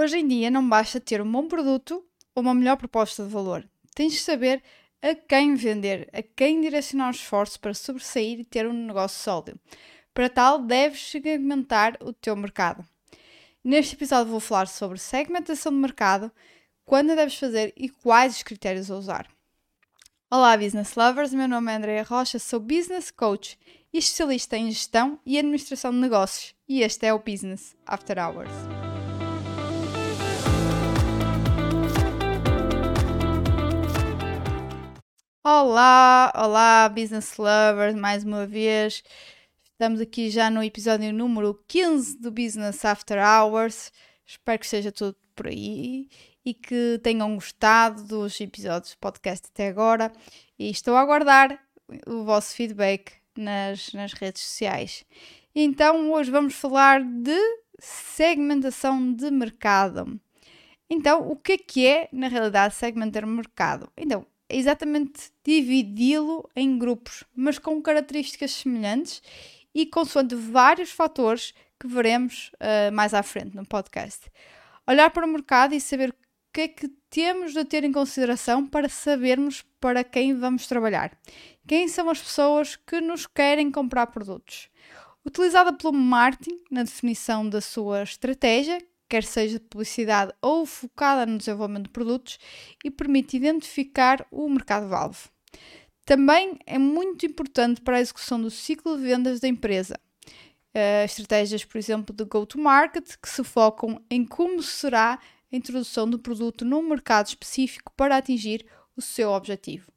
Hoje em dia não basta ter um bom produto ou uma melhor proposta de valor. Tens de saber a quem vender, a quem direcionar os esforços para sobressair e ter um negócio sólido. Para tal, deves segmentar o teu mercado. Neste episódio vou falar sobre segmentação de mercado, quando deves fazer e quais os critérios a usar. Olá, business lovers! Meu nome é Andrea Rocha, sou business coach e especialista em gestão e administração de negócios, e este é o Business After Hours. Olá, olá, business lovers, mais uma vez. Estamos aqui já no episódio número 15 do Business After Hours. Espero que esteja tudo por aí e que tenham gostado dos episódios do podcast até agora. E estou a aguardar o vosso feedback nas, nas redes sociais. Então, hoje vamos falar de segmentação de mercado. Então, o que é que é, na realidade, segmentar mercado? Então, exatamente dividi-lo em grupos, mas com características semelhantes e consoante vários fatores que veremos uh, mais à frente no podcast. Olhar para o mercado e saber o que é que temos de ter em consideração para sabermos para quem vamos trabalhar. Quem são as pessoas que nos querem comprar produtos? Utilizada pelo marketing na definição da sua estratégia, quer seja publicidade ou focada no desenvolvimento de produtos, e permite identificar o mercado-alvo. Também é muito importante para a execução do ciclo de vendas da empresa. Uh, estratégias, por exemplo, de go-to-market, que se focam em como será a introdução do produto num mercado específico para atingir o seu objetivo.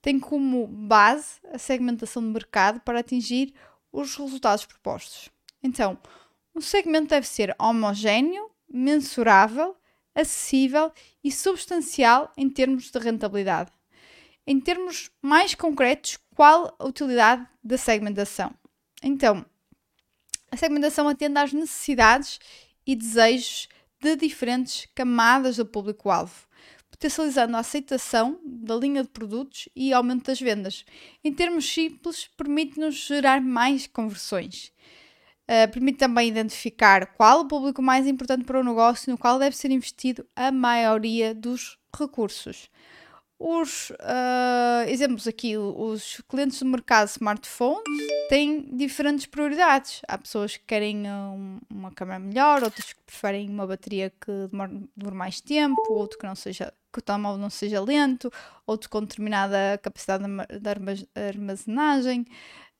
Tem como base a segmentação de mercado para atingir os resultados propostos. Então, um segmento deve ser homogéneo, mensurável, acessível e substancial em termos de rentabilidade. Em termos mais concretos, qual a utilidade da segmentação? Então, a segmentação atende às necessidades e desejos de diferentes camadas do público-alvo, potencializando a aceitação da linha de produtos e aumento das vendas. Em termos simples, permite-nos gerar mais conversões. Uh, permite também identificar qual o público mais importante para o negócio no qual deve ser investido a maioria dos recursos. Os uh, exemplos aqui, os clientes do mercado smartphones têm diferentes prioridades. Há pessoas que querem um, uma câmera melhor, outras que preferem uma bateria que demore, mais tempo, outro que não seja que o telemóvel não seja lento, outro com determinada capacidade de armazenagem.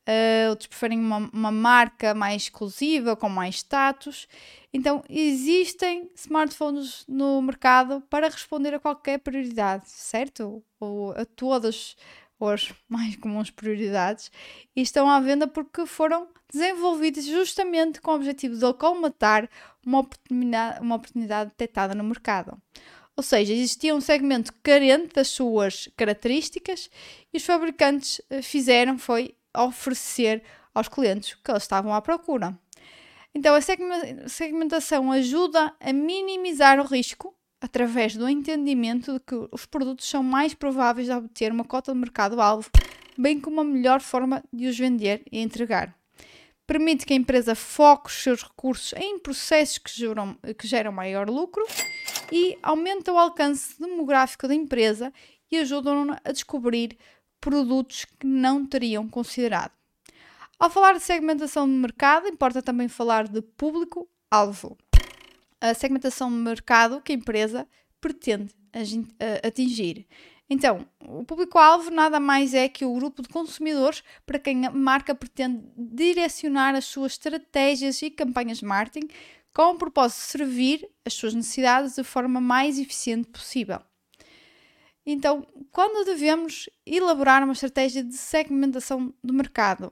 Uh, outros preferem uma, uma, marca mais exclusiva, com mais status. Então, existem smartphones no mercado para responder a qualquer prioridade, certo? Ou a todas as mais comuns prioridades e estão à venda porque foram desenvolvidos justamente com o objetivo de colmatar uma oportunidade, uma oportunidade detectada no mercado. Ou seja, existia um segmento carente das suas características e os fabricantes eh, fizeram foi oferecer aos clientes que eles estavam à procura. Então, a segmentação ajuda a minimizar o risco através do entendimento de que os produtos são mais prováveis de obter uma cota de mercado-alvo, bem como uma melhor forma de os vender e entregar. Permite que a empresa foque os seus recursos em processos que geram, que geram maior lucro e aumenta o alcance demográfico da empresa e ajudam a descobrir produtos que não teriam considerado. Ao falar de segmentação de mercado, importa também falar de público-alvo. A segmentação de mercado que a empresa pretende atingir. Então, o público-alvo nada mais é que o grupo de consumidores para quem a marca pretende direcionar as suas estratégias e campanhas de marketing com o propósito de servir as suas necessidades de forma mais eficiente possível. Então, quando devemos elaborar uma estratégia de segmentação do mercado?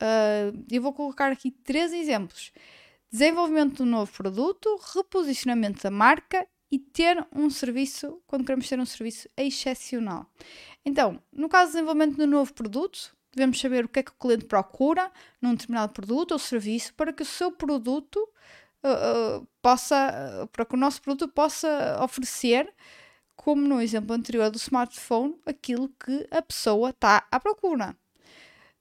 Uh, eu vou colocar aqui três exemplos: desenvolvimento de um novo produto, reposicionamento da marca e ter um serviço, quando queremos ter um serviço excepcional. Então, no caso do desenvolvimento de um novo produto, devemos saber o que é que o cliente procura num determinado produto ou serviço para que o seu produto uh, uh, possa, para que o nosso produto possa oferecer como no exemplo anterior do smartphone, aquilo que a pessoa está à procura.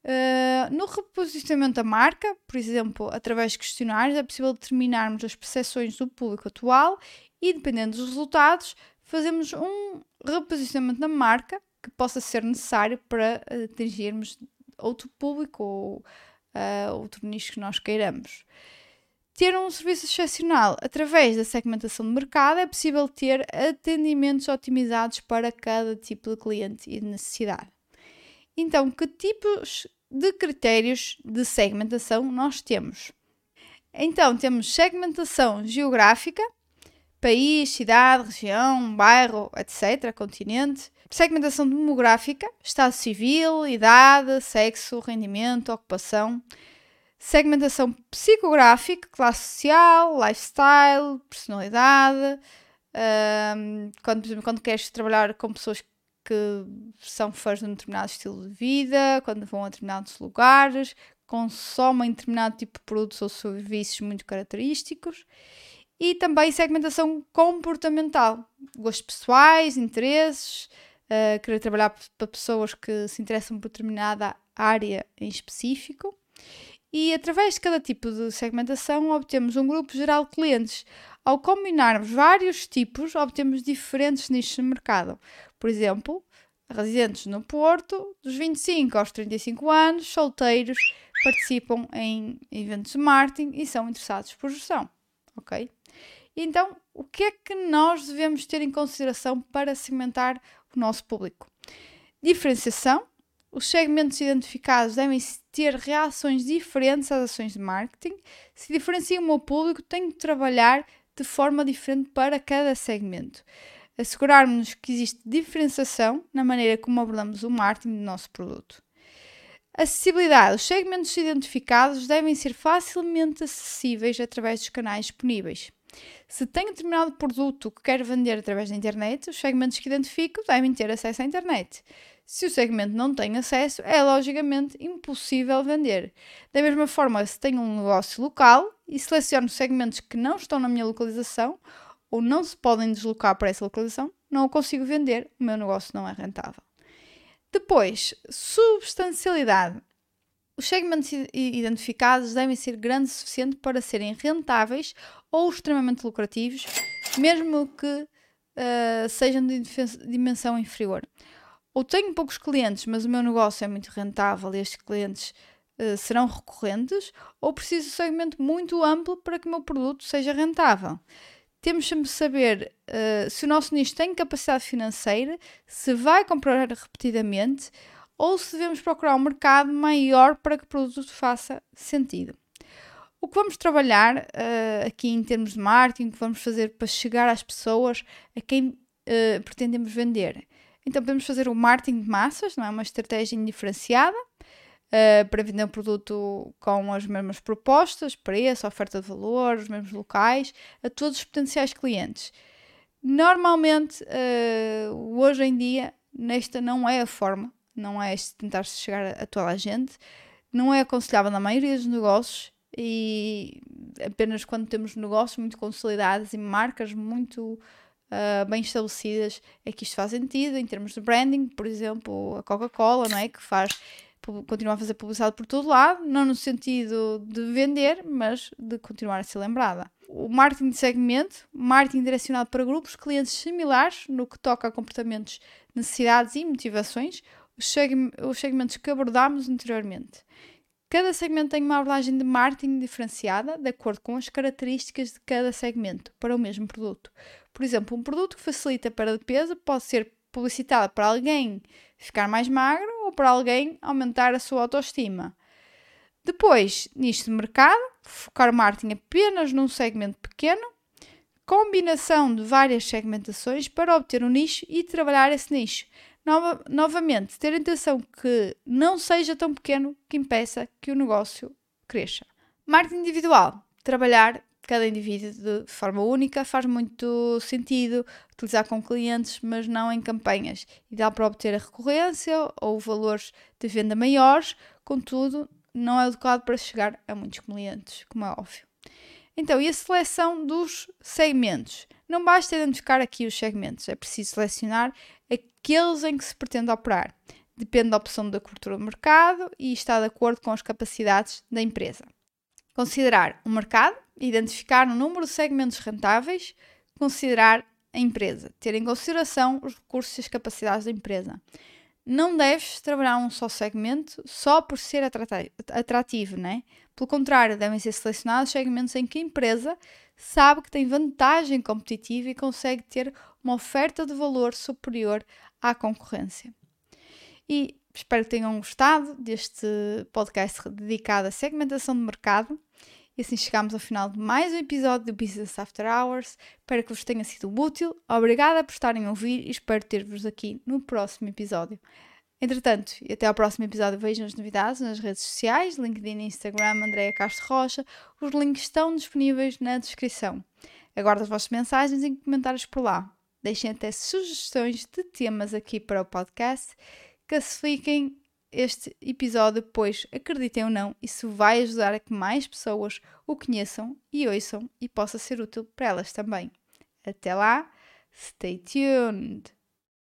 Uh, no reposicionamento da marca, por exemplo, através de questionários, é possível determinarmos as percepções do público atual e, dependendo dos resultados, fazemos um reposicionamento da marca que possa ser necessário para atingirmos outro público ou uh, outro nicho que nós queiramos. Ter um serviço excepcional através da segmentação de mercado é possível ter atendimentos otimizados para cada tipo de cliente e de necessidade. Então, que tipos de critérios de segmentação nós temos? Então, temos segmentação geográfica, país, cidade, região, bairro, etc., continente. Segmentação demográfica, estado civil, idade, sexo, rendimento, ocupação. Segmentação psicográfica, classe social, lifestyle, personalidade. Um, quando, por exemplo, quando queres trabalhar com pessoas que são fãs de um determinado estilo de vida, quando vão a determinados lugares, consomem determinado tipo de produtos ou serviços muito característicos. E também segmentação comportamental, gostos pessoais, interesses, uh, querer trabalhar para pessoas que se interessam por determinada área em específico. E através de cada tipo de segmentação obtemos um grupo geral de clientes. Ao combinarmos vários tipos, obtemos diferentes nichos de mercado. Por exemplo, residentes no Porto, dos 25 aos 35 anos, solteiros, participam em eventos de marketing e são interessados por gestão. Ok? Então, o que é que nós devemos ter em consideração para segmentar o nosso público? Diferenciação. Os segmentos identificados devem ter reações diferentes às ações de marketing. Se diferencia o meu público, tenho de trabalhar de forma diferente para cada segmento assegurarmos que existe diferenciação na maneira como abordamos o marketing do nosso produto. Acessibilidade. Os segmentos identificados devem ser facilmente acessíveis através dos canais disponíveis. Se tem determinado produto que quer vender através da internet, os segmentos que identifico devem ter acesso à internet. Se o segmento não tem acesso, é logicamente impossível vender. Da mesma forma, se tenho um negócio local e seleciono segmentos que não estão na minha localização ou não se podem deslocar para essa localização, não o consigo vender, o meu negócio não é rentável. Depois, substancialidade. Os segmentos identificados devem ser grandes o suficiente para serem rentáveis ou extremamente lucrativos, mesmo que uh, sejam de dimensão inferior. Ou tenho poucos clientes, mas o meu negócio é muito rentável e estes clientes uh, serão recorrentes, ou preciso de um segmento muito amplo para que o meu produto seja rentável temos sempre de saber uh, se o nosso nicho tem capacidade financeira, se vai comprar repetidamente ou se devemos procurar um mercado maior para que o produto faça sentido. O que vamos trabalhar uh, aqui em termos de marketing, o que vamos fazer para chegar às pessoas a quem pretendemos vender? Então podemos fazer o marketing de massas, não é? Uma estratégia indiferenciada uh, para vender um produto com as mesmas propostas, preço, oferta de valor, os mesmos locais, a todos os potenciais clientes. Normalmente, uh, hoje em dia, nesta não é a forma, não é tentar chegar a toda a gente, não é aconselhável na maioria dos negócios e apenas quando temos negócios muito consolidados e marcas muito uh, bem estabelecidas é que isto faz sentido em termos de branding, por exemplo, a Coca-Cola, não é? Que faz continuar a fazer publicidade por todo lado, não no sentido de vender, mas de continuar a ser lembrada. O marketing de segmento, marketing direcionado para grupos, clientes similares no que toca a comportamentos, necessidades e motivações, os segmentos que abordámos anteriormente. Cada segmento tem uma abordagem de marketing diferenciada de acordo com as características de cada segmento para o mesmo produto. Por exemplo, um produto que facilita a perda de peso pode ser publicitado para alguém ficar mais magro ou para alguém aumentar a sua autoestima. Depois, nicho de mercado, focar o marketing apenas num segmento pequeno, combinação de várias segmentações para obter um nicho e trabalhar esse nicho. Nova, novamente, ter a intenção que não seja tão pequeno que impeça que o negócio cresça. Marketing individual, trabalhar cada indivíduo de forma única faz muito sentido utilizar com clientes, mas não em campanhas. Ideal para obter a recorrência ou valores de venda maiores, contudo, não é adequado para chegar a muitos clientes, como é óbvio. Então, e a seleção dos segmentos? Não basta identificar aqui os segmentos, é preciso selecionar aqueles em que se pretende operar. depende da opção da cobertura do mercado e está de acordo com as capacidades da empresa. Considerar o mercado, identificar o número de segmentos rentáveis, considerar a empresa, ter em consideração os recursos e as capacidades da empresa. Não deves trabalhar um só segmento só por ser atrativo, né? Pelo contrário, devem ser selecionados segmentos em que a empresa sabe que tem vantagem competitiva e consegue ter uma oferta de valor superior à concorrência. E espero que tenham gostado deste podcast dedicado à segmentação de mercado. E assim chegamos ao final de mais um episódio do Business After Hours. Espero que vos tenha sido útil. Obrigada por estarem a ouvir e espero ter-vos aqui no próximo episódio. Entretanto, e até ao próximo episódio, vejam as novidades nas redes sociais, LinkedIn Instagram, Andréa Castro Rocha. Os links estão disponíveis na descrição. Aguardo as vossas mensagens e comentários por lá. Deixem até sugestões de temas aqui para o podcast. Classifiquem este episódio, pois acreditem ou não, isso vai ajudar a que mais pessoas o conheçam e ouçam e possa ser útil para elas também. Até lá, stay tuned!